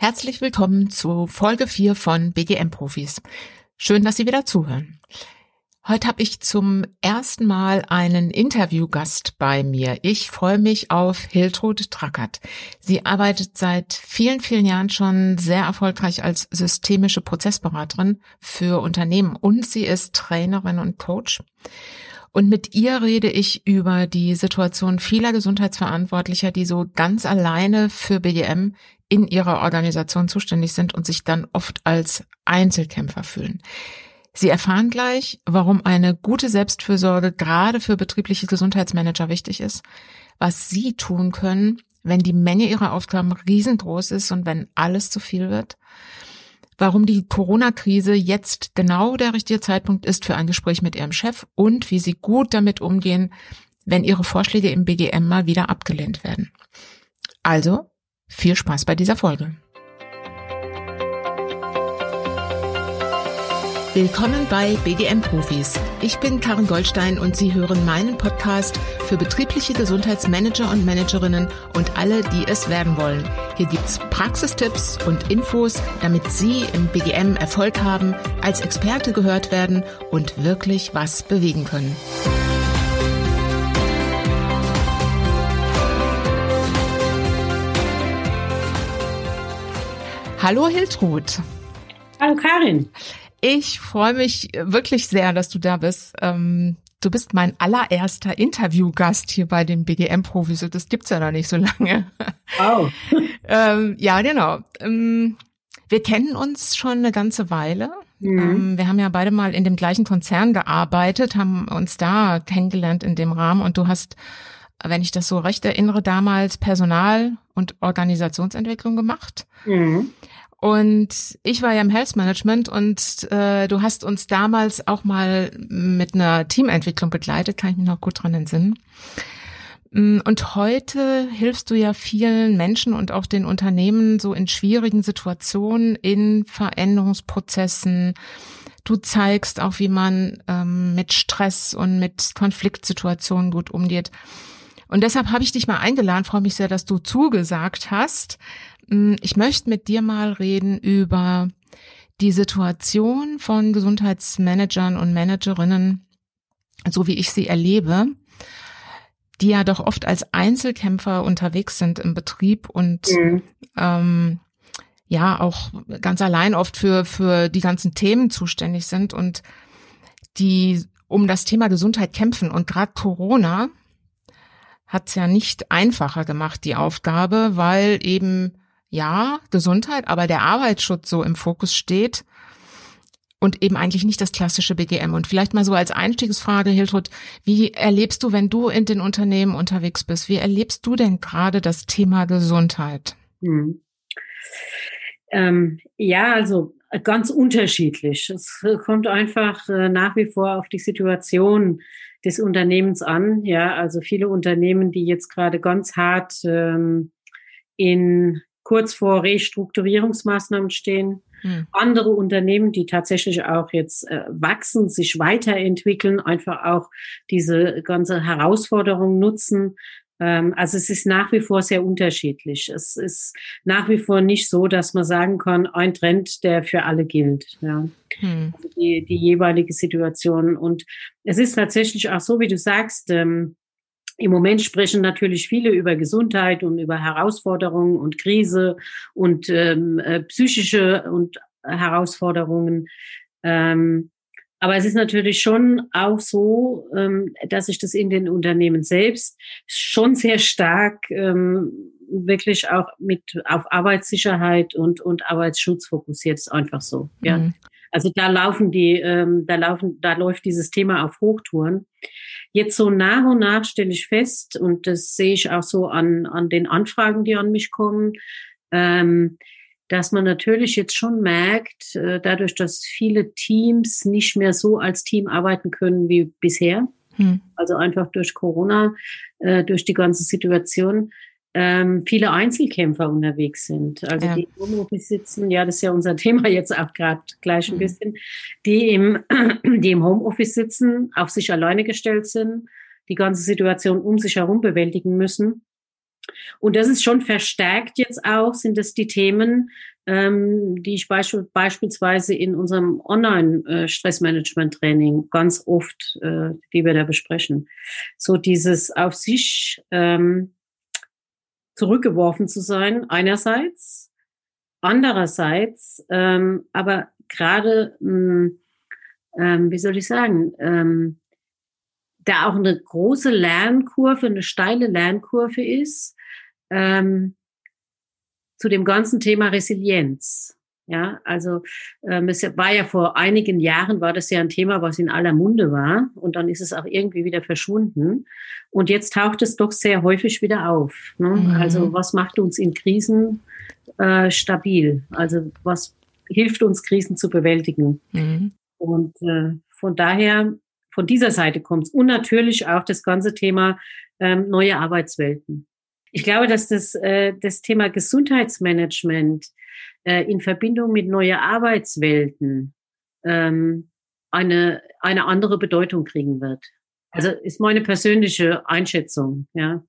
Herzlich willkommen zu Folge 4 von BGM Profis. Schön, dass Sie wieder zuhören. Heute habe ich zum ersten Mal einen Interviewgast bei mir. Ich freue mich auf Hiltrud Trackert. Sie arbeitet seit vielen, vielen Jahren schon sehr erfolgreich als systemische Prozessberaterin für Unternehmen und sie ist Trainerin und Coach. Und mit ihr rede ich über die Situation vieler Gesundheitsverantwortlicher, die so ganz alleine für BGM in ihrer Organisation zuständig sind und sich dann oft als Einzelkämpfer fühlen. Sie erfahren gleich, warum eine gute Selbstfürsorge gerade für betriebliche Gesundheitsmanager wichtig ist, was sie tun können, wenn die Menge ihrer Aufgaben riesengroß ist und wenn alles zu viel wird, warum die Corona-Krise jetzt genau der richtige Zeitpunkt ist für ein Gespräch mit ihrem Chef und wie sie gut damit umgehen, wenn ihre Vorschläge im BGM mal wieder abgelehnt werden. Also, viel Spaß bei dieser Folge. Willkommen bei BGM Profis. Ich bin Karin Goldstein und Sie hören meinen Podcast für betriebliche Gesundheitsmanager und Managerinnen und alle, die es werden wollen. Hier gibt's Praxistipps und Infos, damit Sie im BGM Erfolg haben, als Experte gehört werden und wirklich was bewegen können. Hallo Hiltrud. Hallo Karin. Ich freue mich wirklich sehr, dass du da bist. Ähm, du bist mein allererster Interviewgast hier bei den BGM-Profis. Das gibt's ja noch nicht so lange. Wow. ähm, ja, genau. Ähm, wir kennen uns schon eine ganze Weile. Mhm. Wir haben ja beide mal in dem gleichen Konzern gearbeitet, haben uns da kennengelernt in dem Rahmen und du hast, wenn ich das so recht erinnere, damals Personal- und Organisationsentwicklung gemacht. Mhm. Und ich war ja im Health Management und äh, du hast uns damals auch mal mit einer Teamentwicklung begleitet, kann ich mich noch gut dran entsinnen. Mm, und heute hilfst du ja vielen Menschen und auch den Unternehmen so in schwierigen Situationen, in Veränderungsprozessen. Du zeigst auch, wie man ähm, mit Stress und mit Konfliktsituationen gut umgeht. Und deshalb habe ich dich mal eingeladen, freue mich sehr, dass du zugesagt hast. Mm, ich möchte mit dir mal reden über die Situation von Gesundheitsmanagern und Managerinnen, so wie ich sie erlebe, die ja doch oft als Einzelkämpfer unterwegs sind im Betrieb und mhm. ähm, ja auch ganz allein oft für für die ganzen Themen zuständig sind und die um das Thema Gesundheit kämpfen und gerade Corona hat es ja nicht einfacher gemacht, die Aufgabe, weil eben, ja, Gesundheit, aber der Arbeitsschutz so im Fokus steht und eben eigentlich nicht das klassische BGM. Und vielleicht mal so als Einstiegsfrage, Hiltrud, wie erlebst du, wenn du in den Unternehmen unterwegs bist, wie erlebst du denn gerade das Thema Gesundheit? Hm. Ähm, ja, also ganz unterschiedlich. Es kommt einfach äh, nach wie vor auf die Situation des Unternehmens an. Ja, also viele Unternehmen, die jetzt gerade ganz hart ähm, in kurz vor Restrukturierungsmaßnahmen stehen. Hm. Andere Unternehmen, die tatsächlich auch jetzt äh, wachsen, sich weiterentwickeln, einfach auch diese ganze Herausforderung nutzen, also es ist nach wie vor sehr unterschiedlich. Es ist nach wie vor nicht so, dass man sagen kann, ein Trend, der für alle gilt. Ja. Hm. Also die, die jeweilige Situation. Und es ist tatsächlich auch so, wie du sagst, ähm, im Moment sprechen natürlich viele über Gesundheit und über Herausforderungen und Krise und ähm, äh, psychische und Herausforderungen. Ähm, aber es ist natürlich schon auch so, ähm, dass sich das in den Unternehmen selbst schon sehr stark ähm, wirklich auch mit auf Arbeitssicherheit und und Arbeitsschutz fokussiert. Ist einfach so. Ja. Mhm. Also da laufen die, ähm, da laufen, da läuft dieses Thema auf Hochtouren. Jetzt so nach und nach stelle ich fest, und das sehe ich auch so an an den Anfragen, die an mich kommen. Ähm, dass man natürlich jetzt schon merkt, äh, dadurch, dass viele Teams nicht mehr so als Team arbeiten können wie bisher, hm. also einfach durch Corona, äh, durch die ganze Situation, ähm, viele Einzelkämpfer unterwegs sind. Also ja. die im Homeoffice sitzen, ja, das ist ja unser Thema jetzt auch gerade gleich ein hm. bisschen, die im, die im Homeoffice sitzen, auf sich alleine gestellt sind, die ganze Situation um sich herum bewältigen müssen Und das ist schon verstärkt jetzt auch, sind es die Themen, ähm, die ich beisp beispielsweise in unserem Online-Stressmanagement-Training äh, ganz oft, äh, die wir da besprechen. So dieses auf sich ähm, zurückgeworfen zu sein, einerseits, andererseits, ähm, aber gerade, hm, ähm, wie soll ich sagen, ähm, da auch eine große Lernkurve, eine steile Lernkurve ist, ähm, zu dem ganzen Thema Resilienz. Ja, also ähm, es war ja vor einigen Jahren war das ja ein Thema, was in aller Munde war und dann ist es auch irgendwie wieder verschwunden und jetzt taucht es doch sehr häufig wieder auf. Ne? Mhm. Also was macht uns in Krisen äh, stabil? Also was hilft uns Krisen zu bewältigen? Mhm. Und äh, von daher von dieser Seite kommt es und natürlich auch das ganze Thema ähm, neue Arbeitswelten. Ich glaube, dass das, äh, das Thema Gesundheitsmanagement äh, in Verbindung mit neue Arbeitswelten ähm, eine, eine andere Bedeutung kriegen wird. Also ist meine persönliche Einschätzung, ja.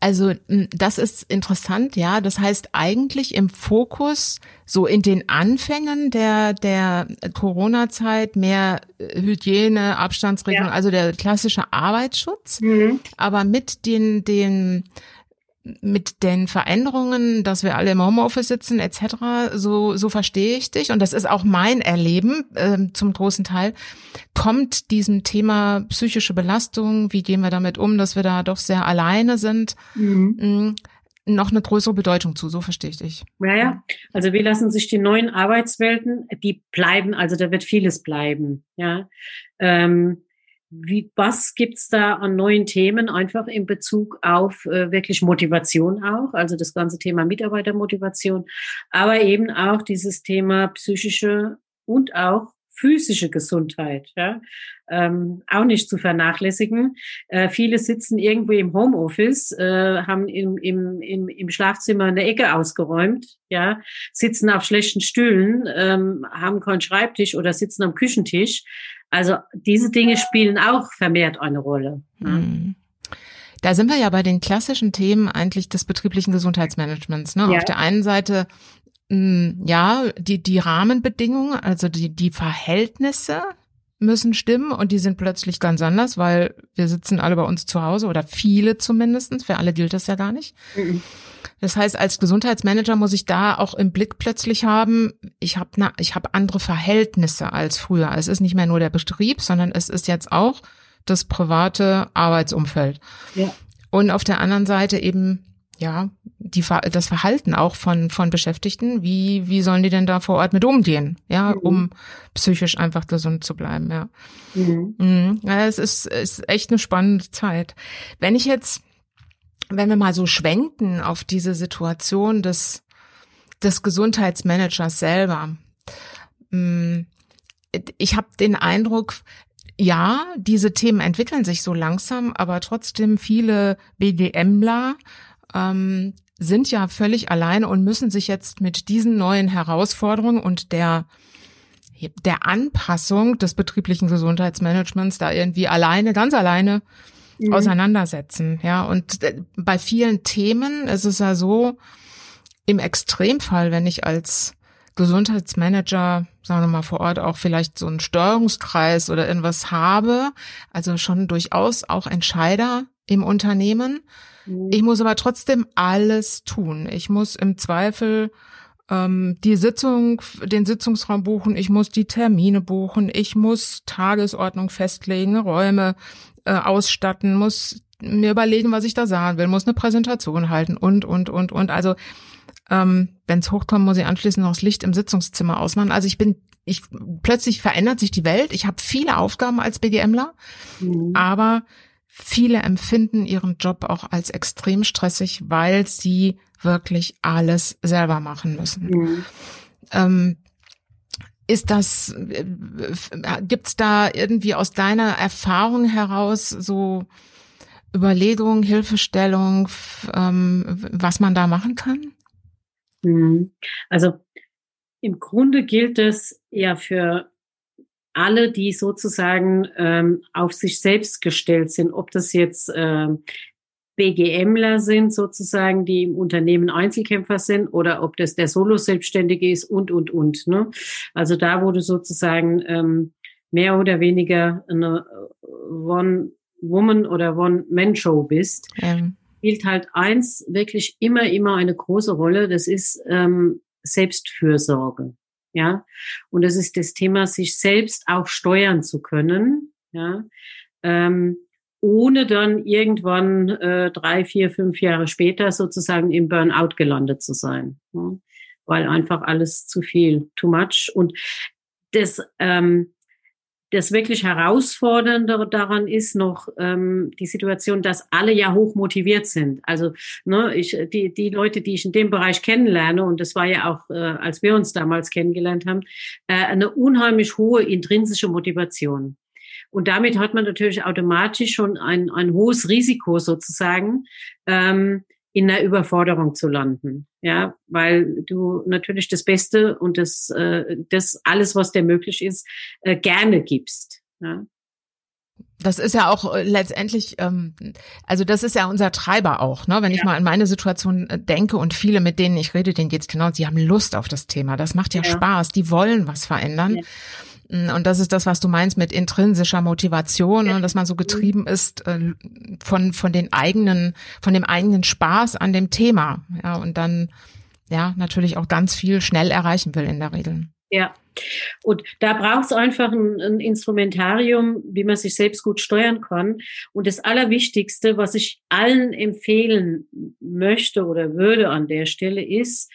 Also das ist interessant, ja. Das heißt eigentlich im Fokus so in den Anfängen der der Corona-Zeit mehr äh, Hygiene, Abstandsregelung, ja. also der klassische Arbeitsschutz. Mhm. Aber mit den den mit den Veränderungen, dass wir alle im Homeoffice sitzen etc., so, so verstehe ich dich und das ist auch mein Erleben äh, zum großen Teil, kommt diesem Thema psychische Belastung, wie gehen wir damit um, dass wir da doch sehr alleine sind, mhm. Mm, noch eine größere Bedeutung zu, so verstehe ich dich. Ja, ja. Also wie lassen sich die neuen Arbeitswelten, die bleiben, also da wird vieles bleiben, ja. Ähm, wie, was gibt's da an neuen Themen einfach in Bezug auf äh, wirklich Motivation auch, also das ganze Thema Mitarbeitermotivation, aber eben auch dieses Thema psychische und auch physische Gesundheit, ja, ähm, auch nicht zu vernachlässigen. Äh, viele sitzen irgendwo im Homeoffice, äh, haben im, im, im, im Schlafzimmer eine Ecke ausgeräumt, ja, sitzen auf schlechten Stühlen, ähm, haben keinen Schreibtisch oder sitzen am Küchentisch. Also diese Dinge spielen auch vermehrt eine Rolle. Mhm. Da sind wir ja bei den klassischen Themen eigentlich des betrieblichen Gesundheitsmanagements. Ne? Ja. Auf der einen Seite mh, mm, ja die die Rahmenbedingungen, also die die Verhältnisse müssen stimmen und die sind plötzlich ganz anders, weil wir sitzen alle bei uns zu Hause oder viele zumindestens. Für alle gilt das ja gar nicht. Mhm. Das heißt, als Gesundheitsmanager muss ich da auch im Blick plötzlich haben, ich habe ich hab andere Verhältnisse als früher. Es ist nicht mehr nur der Betrieb, sondern es ist jetzt auch das private Arbeitsumfeld. Ja. Und auf der anderen Seite eben ja, die, das Verhalten auch von, von Beschäftigten, wie, wie sollen die denn da vor Ort mit umgehen, ja, mhm. um psychisch einfach gesund zu bleiben, ja. Mhm. Mhm. ja es ist, ist echt eine spannende Zeit. Wenn ich jetzt wenn wir mal so schwenken auf diese Situation des, des Gesundheitsmanagers selber, mm, ich habe den Eindruck, ja, diese Themen entwickeln sich so langsam, aber trotzdem viele BDMler ähm, sind ja völlig alleine und müssen sich jetzt mit diesen neuen Herausforderungen und der der Anpassung des betrieblichen Gesundheitsmanagements da irgendwie alleine, ganz alleine mhm. auseinandersetzen. Ja, und äh, bei vielen Themen ist es ja so, im Extremfall, wenn ich als Gesundheitsmanager, sagen wir mal vor Ort auch vielleicht so einen Steuerungskreis oder irgendwas habe, also schon durchaus auch Entscheider im Unternehmen. Mhm. Ich muss aber trotzdem alles tun. Ich muss im Zweifel ähm, die Sitzung, den Sitzungsraum buchen, ich muss die Termine buchen, ich muss Tagesordnung festlegen, Räume äh, ausstatten, muss mir überlegen, was ich da sagen will, muss eine Präsentation halten und, und, und, und. Also ähm, wenn es hochkommt, muss ich anschließend noch das Licht im Sitzungszimmer ausmachen. Also ich bin, ich plötzlich verändert sich die Welt. Ich habe viele Aufgaben als BGMler, mhm. aber viele empfinden ihren Job auch als extrem stressig, weil sie wirklich alles selber machen müssen. Mhm. Ähm, ist das, äh, gibt's da irgendwie aus deiner Erfahrung heraus so Überlegungen, Hilfestellung, ähm, was man da machen kann? Mhm. Also im Grunde gilt es ja für alle, die sozusagen ähm, auf sich selbst gestellt sind, ob das jetzt äh, BGMler sind sozusagen, die im Unternehmen Einzelkämpfer sind oder ob das der Solo-Selbstständige ist und, und, und. Ne? Also da, wo du sozusagen ähm, mehr oder weniger eine One-Woman- oder One-Man-Show bist, ähm. spielt halt eins wirklich immer, immer eine große Rolle. Das ist ähm, Selbstfürsorge. Ja, und das ist das Thema, sich selbst auch steuern zu können. Ja, ähm, ohne dann irgendwann äh, drei, vier, fünf Jahre später sozusagen im Burnout gelandet zu sein. Ja? Weil einfach alles zu viel, too much. Und das, ähm, das wirklich Herausfordernde daran ist noch ähm, die Situation, dass alle ja hoch motiviert sind. Also ne, ich, die, die Leute, die ich in dem Bereich kennenlerne, und das war ja auch, äh, als wir uns damals kennengelernt haben, äh, eine unheimlich hohe intrinsische Motivation. Und damit hat man natürlich automatisch schon ein, ein hohes Risiko sozusagen, ähm, in der Überforderung zu landen. Ja, weil du natürlich das Beste und das, äh, das alles, was dir möglich ist, äh, gerne gibst. Ja. Das ist ja auch äh, letztendlich, ähm, also das ist ja unser Treiber auch, ne? Wenn ja. ich mal an meine Situation äh, denke und viele, mit denen ich rede, denen geht's genau, sie haben Lust auf das Thema. Das macht ja, ja. Spaß, die wollen was verändern. Ja. Mm, und das ist das, was du meinst mit intrinsischer Motivation, ja. ne, dass man so getrieben ist äh, von von den eigenen, von dem eigenen Spaß an dem Thema, ja und dann ja natürlich auch ganz viel schnell erreichen will in der Regel. Ja, und da braucht es einfach ein, ein, Instrumentarium, wie man sich selbst gut steuern kann. Und das Allerwichtigste, was ich allen empfehlen möchte oder würde an der Stelle, ist,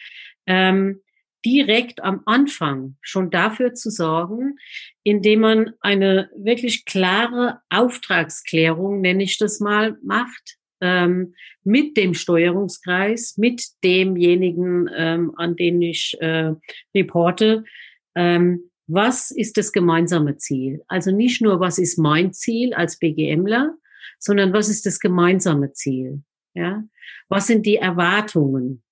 ähm, direkt am Anfang schon dafür zu sorgen, indem man eine wirklich klare Auftragsklärung, nenne ich das mal, macht ähm, mit dem Steuerungskreis, mit demjenigen, ähm, an den ich äh, reporte. Ähm, was ist das gemeinsame Ziel? Also nicht nur, was ist mein Ziel als BGMler, sondern was ist das gemeinsame Ziel? Ja, was sind die Erwartungen?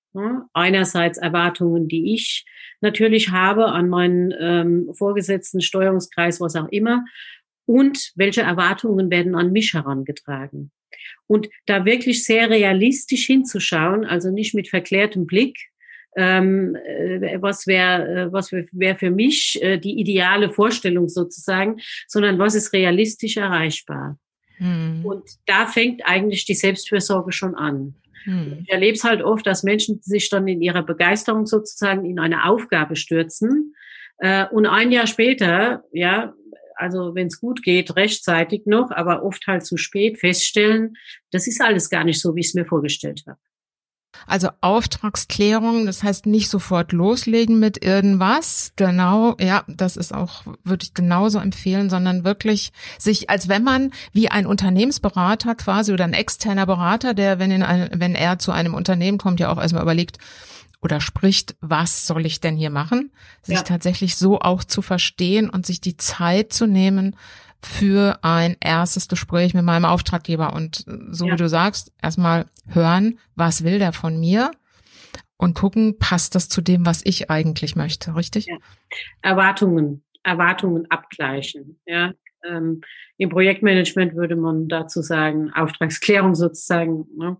Einerseits Erwartungen, die ich natürlich habe an meinen ähm, Vorgesetzten, Steuerungskreis, was auch immer. Und welche Erwartungen werden an mich herangetragen? Und da wirklich sehr realistisch hinzuschauen, also nicht mit verklärtem Blick, ähm, äh, was wäre äh, was wäre für mich äh, die ideale Vorstellung sozusagen, sondern was ist realistisch erreichbar. Hm. Und da fängt eigentlich die Selbstfürsorge schon an. Hm. Ich erlebe es halt oft, dass Menschen sich dann in ihrer Begeisterung sozusagen in eine Aufgabe stürzen äh, und ein Jahr später, ja, also wenn es gut geht, rechtzeitig noch, aber oft halt zu spät feststellen, das ist alles gar nicht so, wie ich es mir vorgestellt habe. Also Auftragsklärung, das heißt nicht sofort loslegen mit irgendwas. Genau, ja, das ist auch, würde ich genauso empfehlen, sondern wirklich sich, als wenn man wie ein Unternehmensberater quasi oder ein externer Berater, der, wenn, in ein, wenn er zu einem Unternehmen kommt, ja auch erstmal überlegt, oder spricht, was soll ich denn hier machen? Sich ja. tatsächlich so auch zu verstehen und sich die Zeit zu nehmen, für ein erstes Gespräch mit meinem Auftraggeber. Und so ja. wie du sagst, erstmal hören, was will der von mir? Und gucken, passt das zu dem, was ich eigentlich möchte, richtig? Ja. Erwartungen, Erwartungen abgleichen. Ja, ähm, Im Projektmanagement würde man dazu sagen, Auftragsklärung sozusagen. Ne?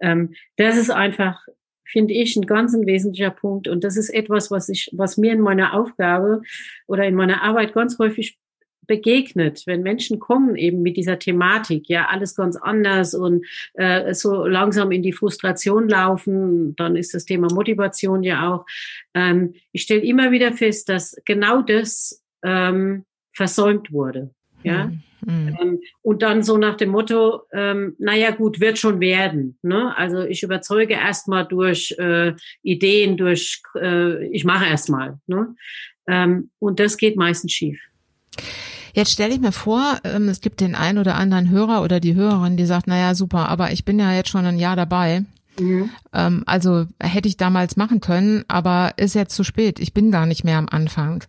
Ähm, das ist einfach, finde ich, ein ganz ein wesentlicher Punkt. Und das ist etwas, was ich, was mir in meiner Aufgabe oder in meiner Arbeit ganz häufig begegnet, wenn Menschen kommen eben mit dieser Thematik, ja, alles ganz anders und äh, so langsam in die Frustration laufen, dann ist das Thema Motivation ja auch. Ähm, ich stelle immer wieder fest, dass genau das ähm, versäumt wurde. Ja. Mhm. Ähm, und dann so nach dem Motto, ähm, naja gut, wird schon werden. Ne? Also ich überzeuge erstmal durch äh, Ideen, durch äh, ich mache erstmal. Ne? Ähm, und das geht meistens schief. Jetzt stelle ich mir vor, ähm, es gibt den einen oder anderen Hörer oder die Hörerin, die sagt, naja, super, aber ich bin ja jetzt schon ein Jahr dabei. Mhm. Ähm, also hätte ich damals machen können, aber ist jetzt zu spät. Ich bin gar nicht mehr am Anfang.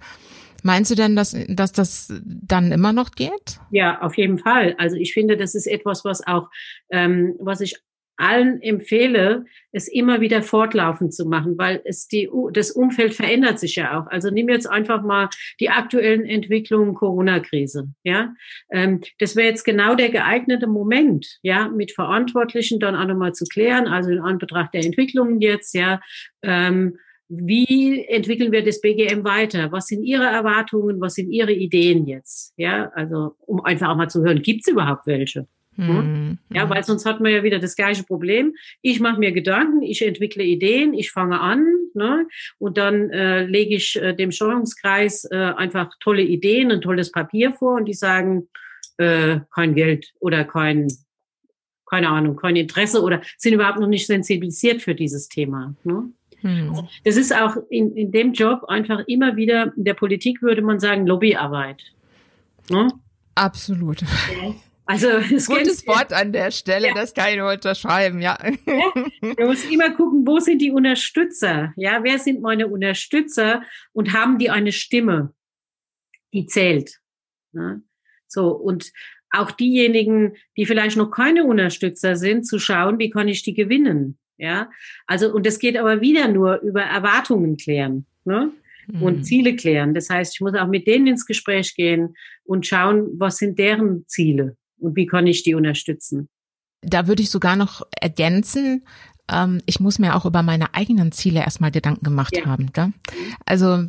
Meinst du denn, dass, dass das dann immer noch geht? Ja, auf jeden Fall. Also ich finde, das ist etwas, was auch, ähm, was ich allen empfehle, es immer wieder fortlaufend zu machen, weil es die, das Umfeld verändert sich ja auch. Also nimm jetzt einfach mal die aktuellen Entwicklungen Corona-Krise. Ja, ähm, das wäre jetzt genau der geeignete Moment, ja, mit Verantwortlichen dann auch nochmal zu klären, also in Anbetracht der Entwicklungen jetzt, ja, ähm, wie entwickeln wir das BGM weiter? Was sind Ihre Erwartungen? Was sind Ihre Ideen jetzt? Ja, also um einfach auch mal zu hören, gibt es überhaupt welche? Mhm. Ja, weil sonst hat man ja wieder das gleiche Problem. Ich mache mir Gedanken, ich entwickle Ideen, ich fange an ne? und dann äh, lege ich äh, dem Steuerungskreis äh, einfach tolle Ideen, ein tolles Papier vor und die sagen, äh, kein Geld oder kein, keine Ahnung, kein Interesse oder sind überhaupt noch nicht sensibilisiert für dieses Thema. Ne? Mhm. Also das ist auch in, in dem Job einfach immer wieder, in der Politik würde man sagen, Lobbyarbeit. Ne? Absolut. Also es Gutes Wort an der Stelle, ja. das kann ich nur unterschreiben, ja. ja. Du musst immer gucken, wo sind die Unterstützer? Ja, wer sind meine Unterstützer und haben die eine Stimme, die zählt? Ja? So, und auch diejenigen, die vielleicht noch keine Unterstützer sind, zu schauen, wie kann ich die gewinnen? Ja, also, und es geht aber wieder nur über Erwartungen klären. Ne? und mhm. Ziele klären. Das heißt, ich muss auch mit denen ins Gespräch gehen und schauen, was sind deren Ziele und wie kann ich die unterstützen? Da würde ich sogar noch ergänzen, ähm, ich muss mir auch über meine eigenen Ziele erstmal Gedanken gemacht ja. haben. Gell? Also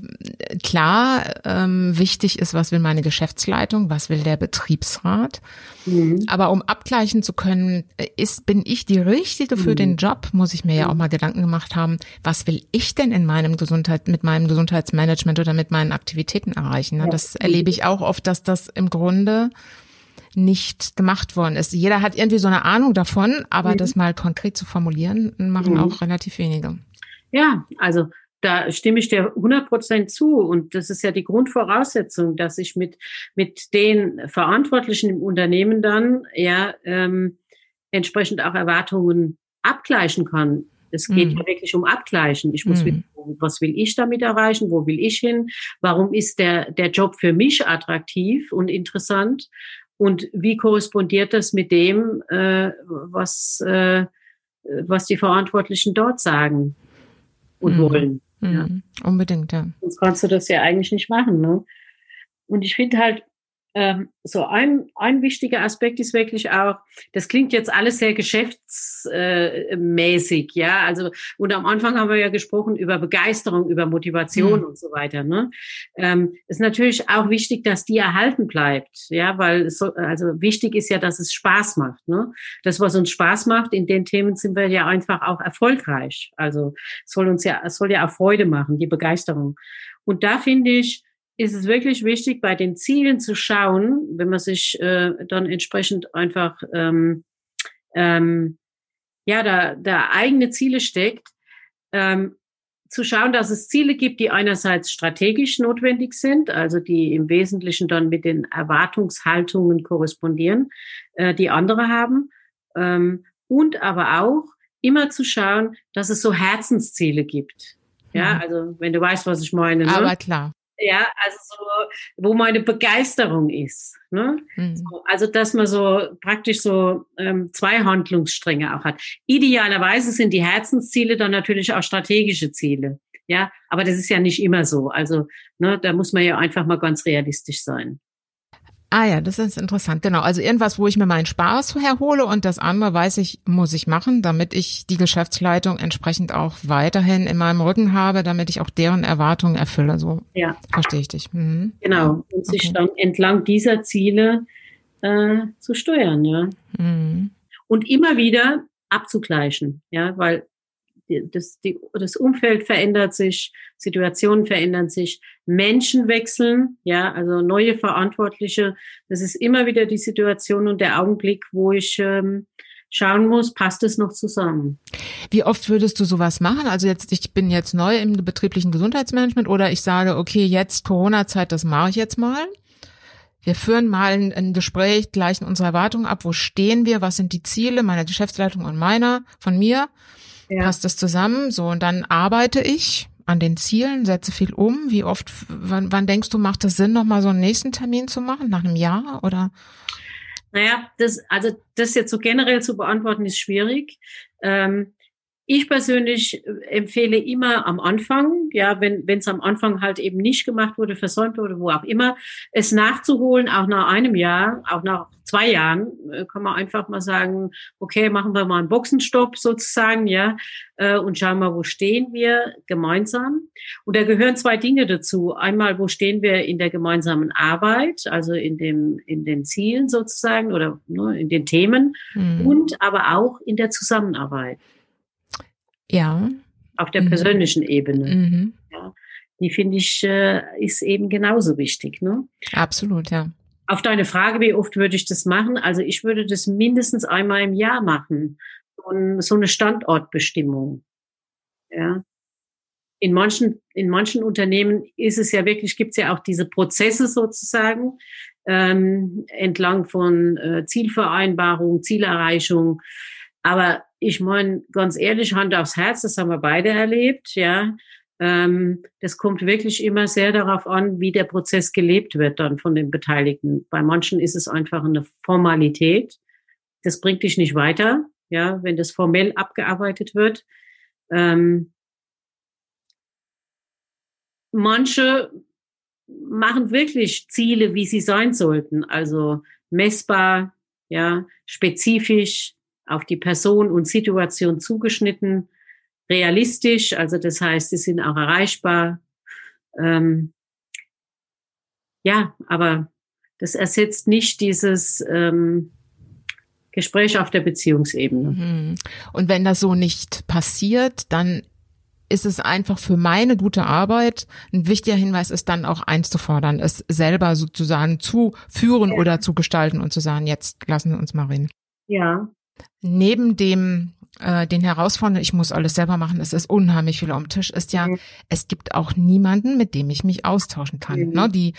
klar, ähm, wichtig ist, was will meine Geschäftsleitung, was will der Betriebsrat. Mhm. Aber um abgleichen zu können, ist, bin ich die Richtige für mhm. den Job, muss ich mir ja auch mal Gedanken gemacht haben, was will ich denn in meinem Gesundheit, mit meinem Gesundheitsmanagement oder mit meinen Aktivitäten erreichen. Ne? Das erlebe ich auch oft, dass das im Grunde nicht gemacht worden ist. Jeder hat irgendwie so eine Ahnung davon, aber mhm. das mal konkret zu formulieren, machen mhm. auch relativ wenige. Ja, also da stimme ich dir 100 Prozent zu. Und das ist ja die Grundvoraussetzung, dass ich mit, mit den Verantwortlichen im Unternehmen dann ja ähm, entsprechend auch Erwartungen abgleichen kann. Es geht mhm. ja wirklich um Abgleichen. Ich muss mhm. wissen, was will ich damit erreichen? Wo will ich hin? Warum ist der, der Job für mich attraktiv und interessant? Und wie korrespondiert das mit dem, äh, was, äh, was die Verantwortlichen dort sagen und mhm. wollen? Mhm. Ja. Unbedingt, ja. Sonst kannst du das ja eigentlich nicht machen. Ne? Und ich finde halt, ähm, so ein, ein wichtiger Aspekt ist wirklich auch, das klingt jetzt alles sehr geschäftsmäßig, ja. Also, und am Anfang haben wir ja gesprochen über Begeisterung, über Motivation mhm. und so weiter. Ne? Ähm, ist natürlich auch wichtig, dass die erhalten bleibt, ja, weil so, also wichtig ist ja, dass es Spaß macht. Ne? Das, was uns Spaß macht, in den Themen sind wir ja einfach auch erfolgreich. Also soll uns ja, es soll ja auch Freude machen, die Begeisterung. Und da finde ich, ist es wirklich wichtig, bei den Zielen zu schauen, wenn man sich äh, dann entsprechend einfach ähm, ähm, ja da, da eigene Ziele steckt, ähm, zu schauen, dass es Ziele gibt, die einerseits strategisch notwendig sind, also die im Wesentlichen dann mit den Erwartungshaltungen korrespondieren, äh, die andere haben, ähm, und aber auch immer zu schauen, dass es so Herzensziele gibt. Ja, mhm. also wenn du weißt, was ich meine. Ne? Aber klar. Ja, also so, wo meine Begeisterung ist. Ne? Mhm. So, also, dass man so praktisch so ähm, zwei Handlungsstränge auch hat. Idealerweise sind die Herzensziele dann natürlich auch strategische Ziele. Ja, aber das ist ja nicht immer so. Also, ne, da muss man ja einfach mal ganz realistisch sein. Ah ja, das ist interessant. Genau. Also irgendwas, wo ich mir meinen Spaß herhole und das andere weiß ich, muss ich machen, damit ich die Geschäftsleitung entsprechend auch weiterhin in meinem Rücken habe, damit ich auch deren Erwartungen erfülle. So ja. verstehe ich dich. Mhm. Genau. Und sich okay. dann entlang dieser Ziele äh, zu steuern, ja. Mhm. Und immer wieder abzugleichen, ja, weil das, die, das Umfeld verändert sich, Situationen verändern sich, Menschen wechseln, ja, also neue Verantwortliche. Das ist immer wieder die Situation und der Augenblick, wo ich ähm, schauen muss, passt es noch zusammen. Wie oft würdest du sowas machen? Also jetzt, ich bin jetzt neu im betrieblichen Gesundheitsmanagement oder ich sage, okay, jetzt Corona-Zeit, das mache ich jetzt mal. Wir führen mal ein, ein Gespräch, gleichen unsere Erwartungen ab. Wo stehen wir? Was sind die Ziele meiner Geschäftsleitung und meiner, von mir? Ja. Passt das zusammen? So, und dann arbeite ich an den Zielen, setze viel um. Wie oft, wann, wann denkst du, macht es Sinn, nochmal so einen nächsten Termin zu machen? Nach einem Jahr oder? Naja, das, also das jetzt so generell zu beantworten, ist schwierig. Ähm, ich persönlich äh, empfehle immer am Anfang, ja, wenn wenn es am Anfang halt eben nicht gemacht wurde, versäumt wurde, wo auch immer, es nachzuholen, auch nach einem Jahr, auch nach zwei Jahren, äh, kann man einfach mal sagen, okay, machen wir mal einen Boxenstopp sozusagen, ja, äh, und schauen mal, wo stehen wir gemeinsam. Und da gehören zwei Dinge dazu. Einmal, wo stehen wir in der gemeinsamen Arbeit, also in dem in den Zielen sozusagen oder ne, in den Themen mhm. und aber auch in der Zusammenarbeit. Ja. Auf der mhm. persönlichen Ebene. Mhm. Ja. Die finde ich, äh, ist eben genauso wichtig. Ne? Absolut, ja. Auf deine Frage, wie oft würde ich das machen? Also ich würde das mindestens einmal im Jahr machen. Und so eine Standortbestimmung. Ja. In manchen, in manchen Unternehmen ist es ja wirklich, gibt es ja auch diese Prozesse sozusagen, ähm, entlang von äh, Zielvereinbarung, Zielerreichung. Aber ich meine, ganz ehrlich, Hand aufs Herz, das haben wir beide erlebt, ja. Ähm, das kommt wirklich immer sehr darauf an, wie der Prozess gelebt wird dann von den Beteiligten. Bei manchen ist es einfach eine Formalität. Das bringt dich nicht weiter, ja, wenn das formell abgearbeitet wird. Ähm, manche machen wirklich Ziele, wie sie sein sollten, also messbar, ja, spezifisch, auf die Person und Situation zugeschnitten, realistisch, also das heißt, sie sind auch erreichbar. Ähm, ja, aber das ersetzt nicht dieses ähm, Gespräch auf der Beziehungsebene. Mhm. Und wenn das so nicht passiert, dann ist es einfach für meine gute Arbeit ein wichtiger Hinweis, ist dann auch einzufordern, es selber sozusagen zu führen ja. oder zu gestalten und zu sagen, jetzt lassen wir uns mal reden. Ja, neben dem äh, den Herausforderungen, ich muss alles selber machen, es ist unheimlich viel am Tisch, ist ja, mhm. es gibt auch niemanden, mit dem ich mich austauschen kann. Mhm. Ne? Die,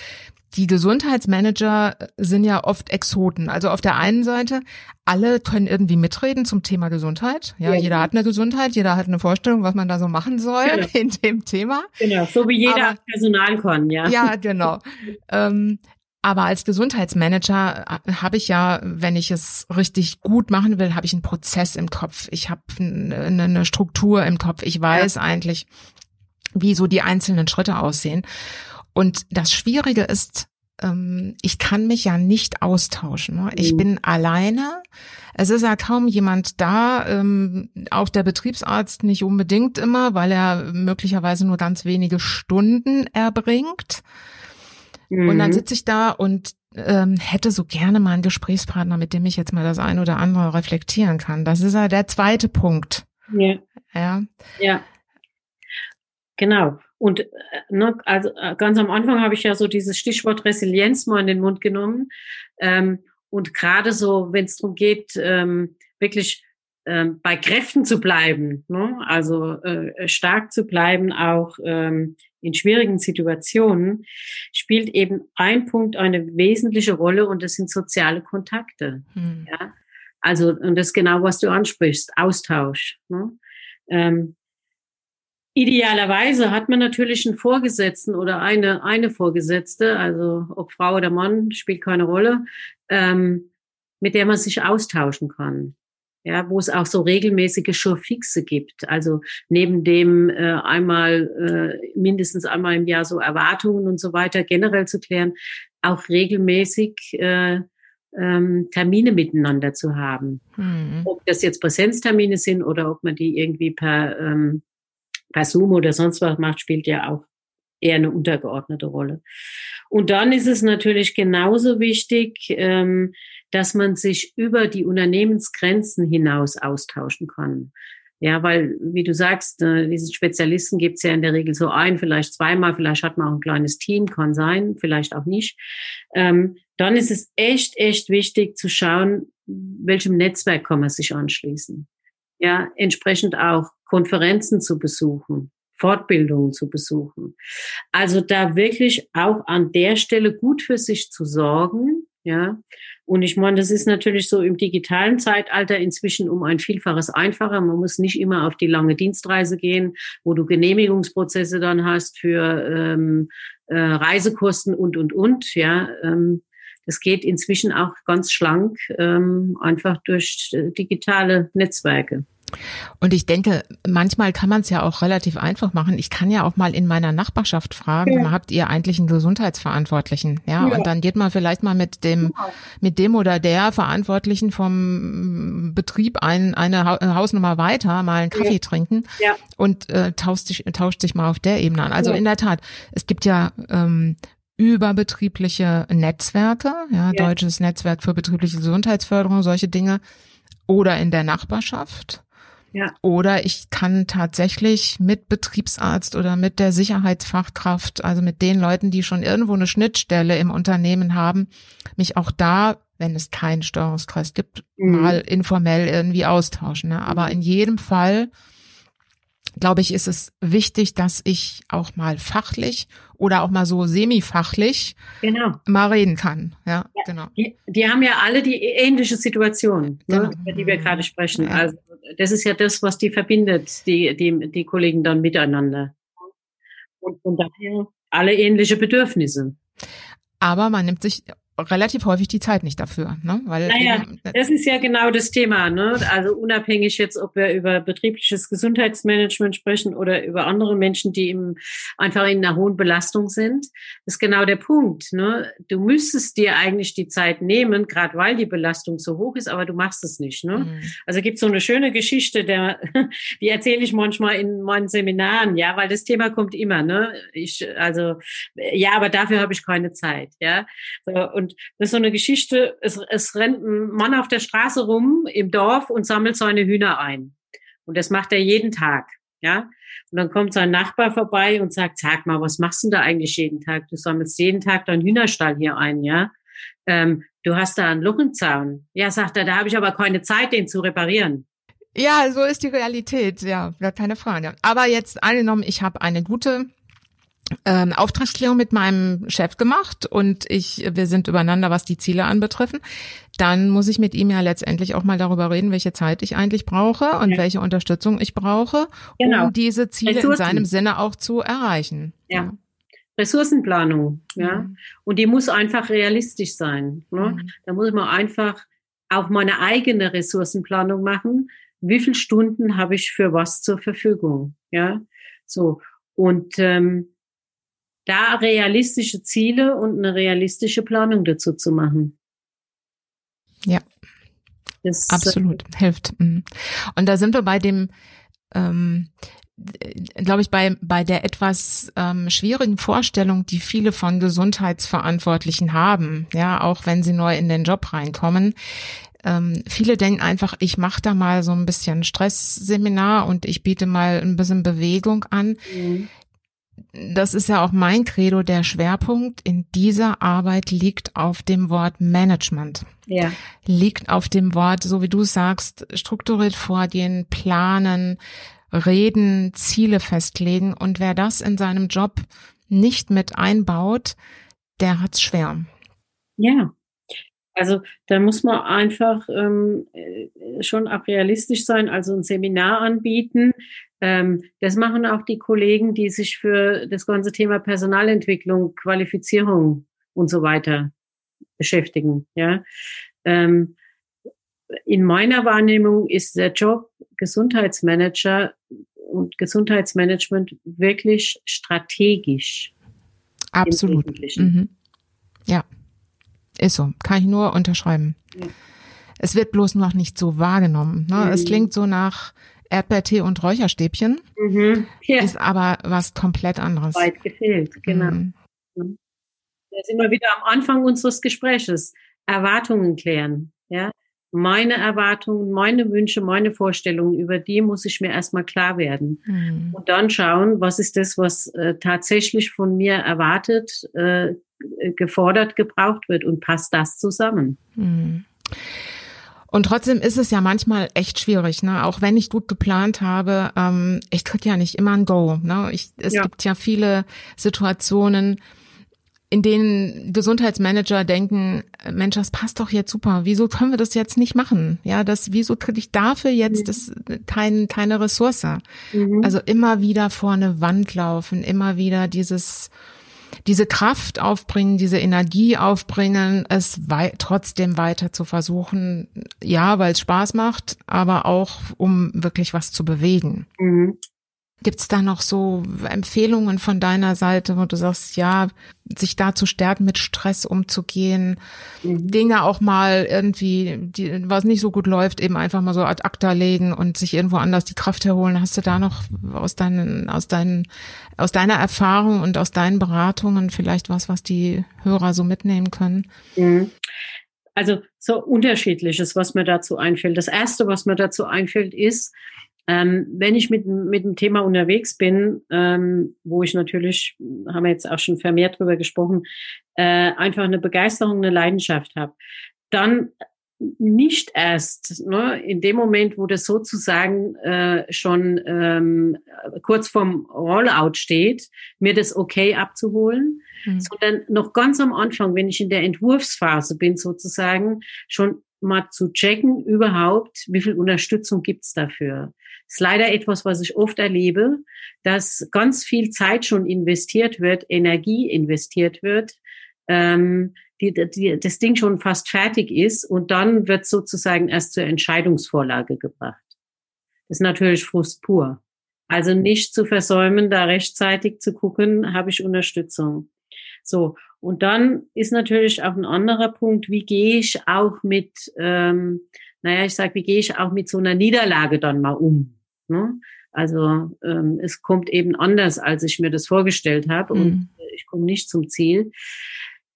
die Gesundheitsmanager sind ja oft Exoten. Also auf der einen Seite, alle können irgendwie mitreden zum Thema Gesundheit. Ja, ja. jeder hat eine Gesundheit, jeder hat eine Vorstellung, was man da so machen soll genau. in dem Thema. Genau, so wie jeder Aber, Personal kann, ja. Ja, genau. ähm, aber als Gesundheitsmanager äh, habe ich ja, wenn ich es richtig gut machen will, habe ich einen Prozess im Kopf. Ich habe eine Struktur im Kopf. Ich weiß ja. eigentlich, wie so die einzelnen Schritte aussehen. Und das Schwierige ist, ähm, ich kann mich ja nicht austauschen. Ne? Ich mhm. bin alleine. Es ist ja kaum jemand da, ähm, auch der Betriebsarzt nicht unbedingt immer, weil er möglicherweise nur ganz wenige Stunden erbringt. Mhm. Und dann mhm. sitze ich da und ähm, hätte so gerne mal einen Gesprächspartner, mit dem ich jetzt mal das eine oder andere reflektieren kann. Das ist ja der zweite Punkt. Ja. Ja. Ja. Genau. Und äh, ne, also äh, ganz am Anfang habe ich ja so dieses Stichwort Resilienz mal in den Mund genommen. Ähm, und gerade so, wenn es darum geht, ähm, wirklich ähm, bei Kräften zu bleiben, ne? also äh, stark zu bleiben, auch ähm, in schwierigen Situationen, spielt eben ein Punkt eine wesentliche Rolle und das sind soziale Kontakte. Hm. Ja? Also, und das ist genau, was du ansprichst, Austausch. Ne? Ähm, Idealerweise hat man natürlich einen Vorgesetzten oder eine, eine Vorgesetzte, also ob Frau oder Mann, spielt keine Rolle, ähm, mit der man sich austauschen kann ja, wo es auch so regelmäßige Showfixe gibt. Also neben dem äh, einmal äh, mindestens einmal im Jahr so Erwartungen und so weiter generell zu klären, auch regelmäßig äh, ähm, Termine miteinander zu haben. Mhm. Ob das jetzt Präsenztermine sind oder ob man die irgendwie per ähm, per Zoom oder sonst was macht, spielt ja auch eher eine untergeordnete Rolle. Und dann ist es natürlich genauso wichtig, ähm, dass man sich über die Unternehmensgrenzen hinaus austauschen kann. Ja, weil, wie du sagst, äh, diese Spezialisten gibt's ja in der Regel so ein, vielleicht zweimal, vielleicht hat man auch ein kleines Team, kann sein, vielleicht auch nicht. Ähm, dann ist es echt, echt wichtig zu schauen, welchem Netzwerk kann man sich anschließen. Ja, entsprechend auch Konferenzen zu besuchen, Fortbildungen zu besuchen. Also da wirklich auch an der Stelle gut für sich zu sorgen, ja. Und ich meine, das ist natürlich so im digitalen Zeitalter inzwischen um ein Vielfaches einfacher. Man muss nicht immer auf die lange Dienstreise gehen, wo du Genehmigungsprozesse dann hast für ähm, äh, Reisekosten und, und, und, ja. Ähm, es geht inzwischen auch ganz schlank, ähm, einfach durch äh, digitale Netzwerke. Und ich denke, manchmal kann man es ja auch relativ einfach machen. Ich kann ja auch mal in meiner Nachbarschaft fragen, ja. habt ihr eigentlich einen Gesundheitsverantwortlichen? Ja, ja, und dann geht man vielleicht mal mit dem, genau. mit dem oder der Verantwortlichen vom Betrieb ein, eine Hausnummer weiter, mal einen Kaffee ja. trinken ja. und äh, tauscht, sich, tauscht sich mal auf der Ebene an. Also in der Tat, es gibt ja ähm, überbetriebliche Netzwerke, ja, deutsches Netzwerk für betriebliche Gesundheitsförderung, solche Dinge, oder in der Nachbarschaft. Ja. Oder ich kann tatsächlich mit Betriebsarzt oder mit der Sicherheitsfachkraft, also mit den Leuten, die schon irgendwo eine Schnittstelle im Unternehmen haben, mich auch da, wenn es keinen Steuerungskreis gibt, mhm. mal informell irgendwie austauschen. Ne? Aber in jedem Fall glaube ich, ist es wichtig, dass ich auch mal fachlich oder auch mal so semifachlich genau. mal reden kann. Ja, ja genau. Die, die, haben ja alle die ähnliche Situation, ne, genau. ne, über die wir gerade sprechen. Ja. Also das ist ja das, was die verbindet, die, die, die Kollegen dann miteinander. Und von daher alle ähnliche Bedürfnisse. Aber man nimmt sich relativ häufig die Zeit nicht dafür, ne? Weil naja, das ist ja genau das Thema, ne? Also unabhängig jetzt, ob wir über betriebliches Gesundheitsmanagement sprechen oder über andere Menschen, die im, einfach in einer hohen Belastung sind, ist genau der Punkt, ne? Du müsstest dir eigentlich die Zeit nehmen, gerade weil die Belastung so hoch ist, aber du machst es nicht, ne? Mhm. Also gibt so eine schöne Geschichte, der, die erzähle ich manchmal in meinen Seminaren, ja, weil das Thema kommt immer, ne? Ich, also, ja, aber dafür habe ich keine Zeit, ja? So, und und das ist so eine Geschichte, es, es rennt ein Mann auf der Straße rum im Dorf und sammelt seine Hühner ein. Und das macht er jeden Tag. Ja, und dann kommt sein Nachbar vorbei und sagt, sag mal, was machst du da eigentlich jeden Tag? Du sammelst jeden Tag deinen Hühnerstall hier ein, ja? Ähm, du hast da einen Luchenzaun. Ja, sagt er, da habe ich aber keine Zeit, den zu reparieren. Ja, so ist die Realität, ja, keine Frage. Aber jetzt angenommen, ich habe eine gute ähm, Auftragsklärung mit meinem Chef gemacht und ich, wir sind übereinander, was die Ziele anbetreffen, dann muss ich mit ihm ja letztendlich auch mal darüber reden, welche Zeit ich eigentlich brauche und ja. welche Unterstützung ich brauche, genau. um diese Ziele Ressourcen. in seinem Sinne auch zu erreichen. Ja. ja. Ressourcenplanung, ja. Mhm. Und die muss einfach realistisch sein. Ne? Mhm. Da muss man einfach auch meine eigene Ressourcenplanung machen. Wie viele Stunden habe ich für was zur Verfügung? Ja, so. Und ähm, da realistische Ziele und eine realistische Planung dazu zu machen. Ja. Das, äh, Absolut, äh, hilft. Mhm. Und da sind wir bei dem, ähm, glaube ich, bei, bei der etwas ähm, schwierigen Vorstellung, die viele von Gesundheitsverantwortlichen haben, ja, auch wenn sie neu in den Job reinkommen. Ähm, viele denken einfach, ich mache da mal so ein bisschen Stressseminar und ich biete mal ein bisschen Bewegung an. Mhm das ist ja auch mein Credo, der Schwerpunkt in dieser Arbeit liegt auf dem Wort Management. Ja. Liegt auf dem Wort, so wie du sagst, strukturiert vorgehen, planen, reden, Ziele festlegen. Und wer das in seinem Job nicht mit einbaut, der hat's schwer. Ja. Also da muss man einfach ähm, äh, schon auch realistisch sein, also ein Seminar anbieten, das machen auch die Kollegen, die sich für das ganze Thema Personalentwicklung, Qualifizierung und so weiter beschäftigen. Ja. Ähm, in meiner Wahrnehmung ist der Job Gesundheitsmanager und Gesundheitsmanagement wirklich strategisch. Absolut. Mhm. Ja, ist so. Kann ich nur unterschreiben. Ja. Es wird bloß noch nicht so wahrgenommen. Ne? Mhm. Es klingt so nach Erdbeertee und Räucherstäbchen. Mhm. Ja. Ist aber was komplett anderes. Weit gefehlt, genau. Mhm. Da sind wir wieder am Anfang unseres Gespräches. Erwartungen klären. Ja? Meine Erwartungen, meine Wünsche, meine Vorstellungen, über die muss ich mir erstmal klar werden. Mhm. Und dann schauen, was ist das, was äh, tatsächlich von mir erwartet, äh, gefordert, gebraucht wird und passt das zusammen. Mhm. Und trotzdem ist es ja manchmal echt schwierig, ne? Auch wenn ich gut geplant habe, ähm, ich krieg ja nicht immer ein Go. Ne? Ich, es ja. gibt ja viele Situationen, in denen Gesundheitsmanager denken, Mensch, das passt doch jetzt super. Wieso können wir das jetzt nicht machen? Ja, das, wieso kriege ich dafür jetzt mhm. das, kein, keine Ressource? Mhm. Also immer wieder vor eine Wand laufen, immer wieder dieses, diese Kraft aufbringen, diese Energie aufbringen, es wei trotzdem weiter zu versuchen. Ja, weil es Spaß macht, aber auch um wirklich was zu bewegen. Mhm. Gibt's da noch so Empfehlungen von deiner Seite, wo du sagst, ja, sich da zu stärken, mit Stress umzugehen, mhm. Dinge auch mal irgendwie, die, was nicht so gut läuft, eben einfach mal so ad acta legen und sich irgendwo anders die Kraft herholen. Hast du da noch aus deinen, aus deinen, aus deiner Erfahrung und aus deinen Beratungen vielleicht was, was die Hörer so mitnehmen können? Mhm. Also so unterschiedliches, was mir dazu einfällt. Das erste, was mir dazu einfällt, ist, ähm, wenn ich mit, mit dem Thema unterwegs bin, ähm, wo ich natürlich, haben wir jetzt auch schon vermehrt drüber gesprochen, äh, einfach eine Begeisterung, eine Leidenschaft habe, dann nicht erst ne, in dem Moment, wo das sozusagen äh, schon ähm, kurz vorm Rollout steht, mir das okay abzuholen, mhm. sondern noch ganz am Anfang, wenn ich in der Entwurfsphase bin, sozusagen schon mal zu checken, überhaupt, wie viel Unterstützung gibt's dafür ist leider etwas, was ich oft erlebe, dass ganz viel Zeit schon investiert wird, Energie investiert wird, ähm, die, die, das Ding schon fast fertig ist und dann wird sozusagen erst zur Entscheidungsvorlage gebracht. Das ist natürlich Frust pur. Also nicht zu versäumen, da rechtzeitig zu gucken, habe ich Unterstützung. So, und dann ist natürlich auch ein anderer Punkt, wie gehe ich auch mit, ähm, naja, ich sage, wie gehe ich auch mit so einer Niederlage dann mal um? Ne? Also ähm, es kommt eben anders, als ich mir das vorgestellt habe mhm. und ich komme nicht zum Ziel.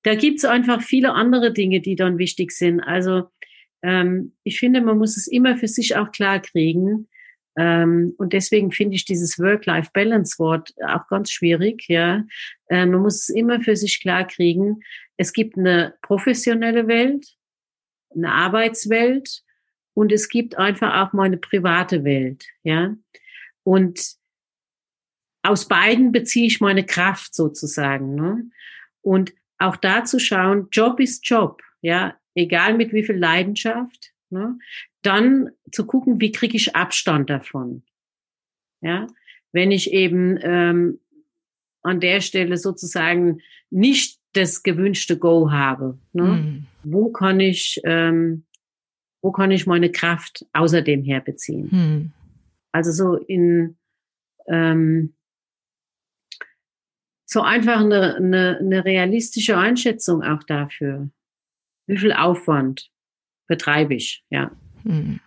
Da gibt es einfach viele andere Dinge, die dann wichtig sind. Also ähm, ich finde, man muss es immer für sich auch klar kriegen. Ähm, und deswegen finde ich dieses Work-Life-Balance-Wort auch ganz schwierig. Ja, äh, man muss es immer für sich klar kriegen. Es gibt eine professionelle Welt, eine Arbeitswelt und es gibt einfach auch mal eine private Welt, ja. Und aus beiden beziehe ich meine Kraft sozusagen. Ne? Und auch da zu schauen, Job ist Job, ja, egal mit wie viel Leidenschaft. Ne? Dann zu gucken, wie kriege ich Abstand davon. Ja, wenn ich eben ähm, an der Stelle sozusagen nicht das gewünschte Go habe, ne? Mhm. wo kann ich ähm, wo kann ich meine Kraft außerdem herbeziehen? Hm. Also so in ähm, so einfach eine, eine, eine realistische Einschätzung auch dafür. Wie viel Aufwand betreibe ich, ja. Hm.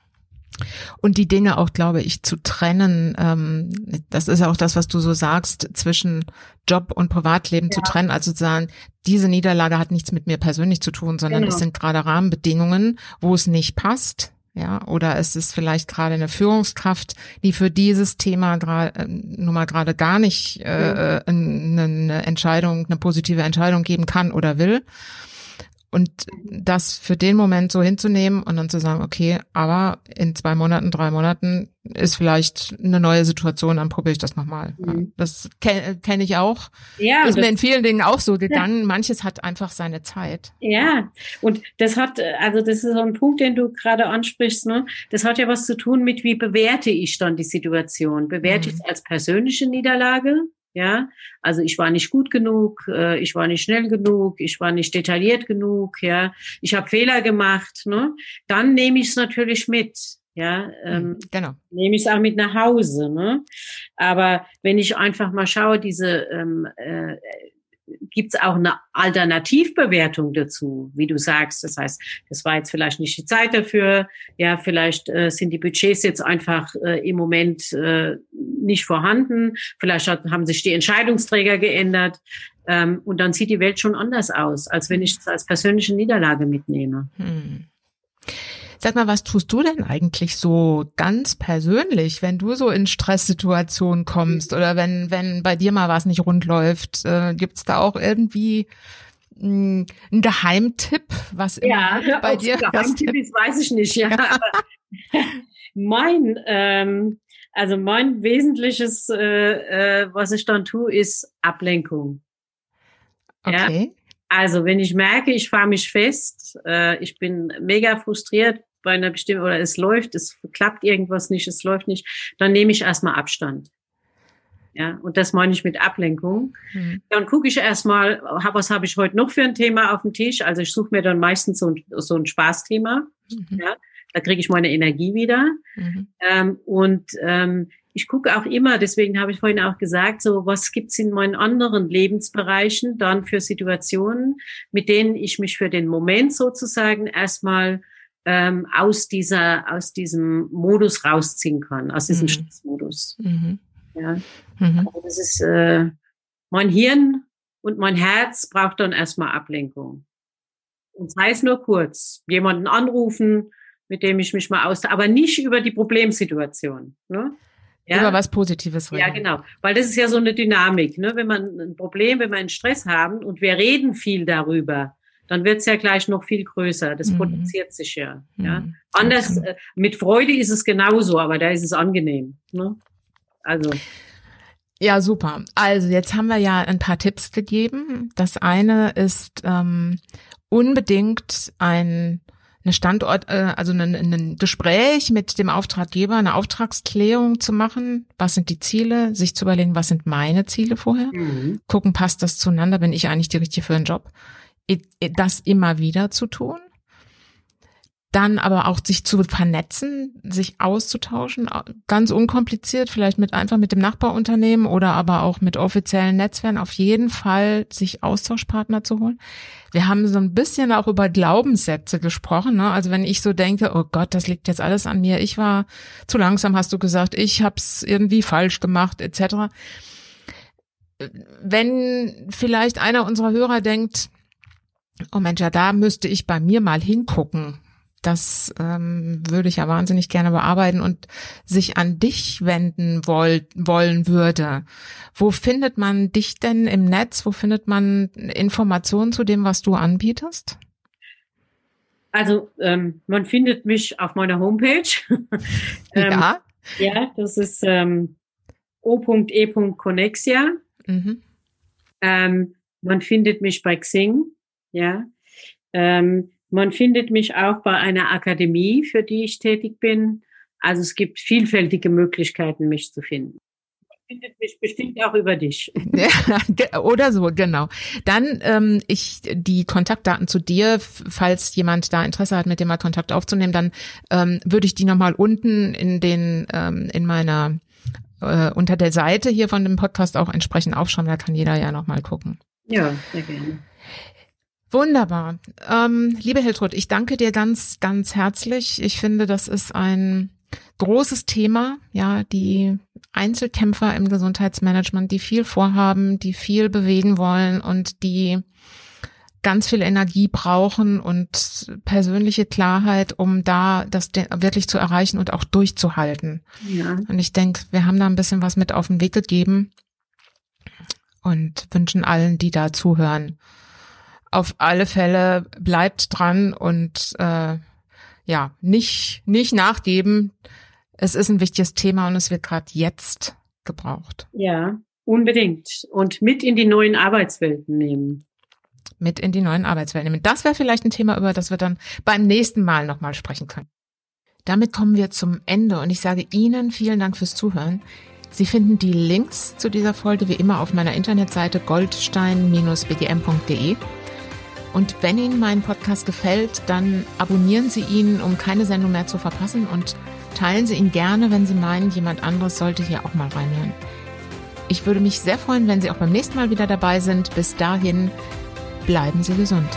Und die Dinge auch, glaube ich, zu trennen, ähm, das ist auch das, was du so sagst, zwischen Job und Privatleben ja. zu trennen. Also zu sagen, diese Niederlage hat nichts mit mir persönlich zu tun, sondern genau. es sind gerade Rahmenbedingungen, wo es nicht passt. Ja, oder es ist vielleicht gerade eine Führungskraft, die für dieses Thema gerade äh, nun mal gerade gar nicht äh, eine, eine Entscheidung, eine positive Entscheidung geben kann oder will. Und das für den Moment so hinzunehmen und dann zu sagen, okay, aber in zwei Monaten, drei Monaten ist vielleicht eine neue Situation, dann probiere ich das nochmal. Mhm. Das kenne kenn ich auch. Ja, ist mir in vielen Dingen auch so gegangen. Ja. Manches hat einfach seine Zeit. Ja, und das hat, also das ist so ein Punkt, den du gerade ansprichst, ne? Das hat ja was zu tun mit, wie bewerte ich dann die Situation? Bewerte mhm. ich es als persönliche Niederlage? Ja, also ich war nicht gut genug, äh, ich war nicht schnell genug, ich war nicht detailliert genug, ja, ich habe Fehler gemacht, ne? Dann nehme ich es natürlich mit, ja, ähm, mhm, genau. nehme ich es auch mit nach Hause, ne? Aber wenn ich einfach mal schaue, diese ähm, äh, gibt es auch eine Alternativbewertung dazu, wie du sagst. Das heißt, das war jetzt vielleicht nicht die Zeit dafür. Ja, vielleicht äh, sind die Budgets jetzt einfach äh, im Moment äh, nicht vorhanden. Vielleicht hat, haben sich die Entscheidungsträger geändert. Ähm, und dann sieht die Welt schon anders aus, als wenn ich es als persönliche Niederlage mitnehme. Hm. Sag mal, was tust du denn eigentlich so ganz persönlich, wenn du so in Stresssituationen kommst oder wenn, wenn bei dir mal was nicht rund läuft? Äh, Gibt es da auch irgendwie hm, einen Geheimtipp, was ja, bei dir Geheimtipp ist, weiß ich nicht. Ja, mein ähm, also mein wesentliches, äh, äh, was ich dann tue, ist Ablenkung. Okay. Ja? Also wenn ich merke, ich fahre mich fest, äh, ich bin mega frustriert, bei einer bestimmten, oder es läuft, es klappt irgendwas nicht, es läuft nicht, dann nehme ich erstmal Abstand. Ja, und das meine ich mit Ablenkung. Mhm. Dann gucke ich erstmal, was habe ich heute noch für ein Thema auf dem Tisch? Also ich suche mir dann meistens so ein, so ein Spaßthema. Mhm. Ja, da kriege ich meine Energie wieder. Mhm. Ähm, und ähm, ich gucke auch immer, deswegen habe ich vorhin auch gesagt, so was gibt's in meinen anderen Lebensbereichen dann für Situationen, mit denen ich mich für den Moment sozusagen erstmal ähm, aus dieser, aus diesem Modus rausziehen kann, aus diesem mhm. Stressmodus. Mhm. Ja. Mhm. Also das ist äh, mein Hirn und mein Herz braucht dann erstmal Ablenkung. Und sei es nur kurz, jemanden anrufen, mit dem ich mich mal aus, aber nicht über die Problemsituation. Ne? Ja? Über was Positives reden. Ja, genau. Weil das ist ja so eine Dynamik. Ne? Wenn man ein Problem, wenn wir einen Stress haben und wir reden viel darüber, dann wird es ja gleich noch viel größer. Das mhm. potenziert sich ja. Mhm. ja? Anders, äh, mit Freude ist es genauso, aber da ist es angenehm. Ne? Also. Ja, super. Also jetzt haben wir ja ein paar Tipps gegeben. Das eine ist ähm, unbedingt ein eine Standort, äh, also ein, ein Gespräch mit dem Auftraggeber, eine Auftragsklärung zu machen. Was sind die Ziele? Sich zu überlegen, was sind meine Ziele vorher? Mhm. Gucken, passt das zueinander? Bin ich eigentlich die richtige für den Job? Das immer wieder zu tun dann aber auch sich zu vernetzen, sich auszutauschen, ganz unkompliziert, vielleicht mit einfach mit dem Nachbarunternehmen oder aber auch mit offiziellen Netzwerken, auf jeden Fall sich Austauschpartner zu holen. Wir haben so ein bisschen auch über Glaubenssätze gesprochen. Ne? Also wenn ich so denke, oh Gott, das liegt jetzt alles an mir, ich war zu langsam, hast du gesagt, ich habe es irgendwie falsch gemacht, etc. Wenn vielleicht einer unserer Hörer denkt, oh Mensch, ja, da müsste ich bei mir mal hingucken das ähm, würde ich ja wahnsinnig gerne bearbeiten und sich an dich wenden woll wollen würde. Wo findet man dich denn im Netz? Wo findet man Informationen zu dem, was du anbietest? Also ähm, man findet mich auf meiner Homepage. ähm, ja. Ja, das ist ähm, o.e.connexia. Mhm. Ähm, man findet mich bei Xing. Ja. Ähm, man findet mich auch bei einer Akademie, für die ich tätig bin. Also es gibt vielfältige Möglichkeiten, mich zu finden. Man findet mich bestimmt auch über dich. Ja, oder so, genau. Dann ähm, ich die Kontaktdaten zu dir, falls jemand da Interesse hat, mit dem mal Kontakt aufzunehmen, dann ähm, würde ich die nochmal unten in den ähm, in meiner äh, unter der Seite hier von dem Podcast auch entsprechend aufschreiben. Da kann jeder ja nochmal gucken. Ja, sehr gerne. Wunderbar. Ähm, liebe Hiltrud, ich danke dir ganz, ganz herzlich. Ich finde, das ist ein großes Thema, ja, die Einzelkämpfer im Gesundheitsmanagement, die viel vorhaben, die viel bewegen wollen und die ganz viel Energie brauchen und persönliche Klarheit, um da das wirklich zu erreichen und auch durchzuhalten. Ja. Und ich denke, wir haben da ein bisschen was mit auf den Weg gegeben und wünschen allen, die da zuhören, auf alle Fälle bleibt dran und äh, ja, nicht, nicht nachgeben. Es ist ein wichtiges Thema und es wird gerade jetzt gebraucht. Ja, unbedingt. Und mit in die neuen Arbeitswelten nehmen. Mit in die neuen Arbeitswelten nehmen. Das wäre vielleicht ein Thema, über das wir dann beim nächsten Mal nochmal sprechen können. Damit kommen wir zum Ende und ich sage Ihnen vielen Dank fürs Zuhören. Sie finden die Links zu dieser Folge wie immer auf meiner Internetseite goldstein-bgm.de. Und wenn Ihnen mein Podcast gefällt, dann abonnieren Sie ihn, um keine Sendung mehr zu verpassen und teilen Sie ihn gerne, wenn Sie meinen, jemand anderes sollte hier auch mal reinhören. Ich würde mich sehr freuen, wenn Sie auch beim nächsten Mal wieder dabei sind. Bis dahin, bleiben Sie gesund.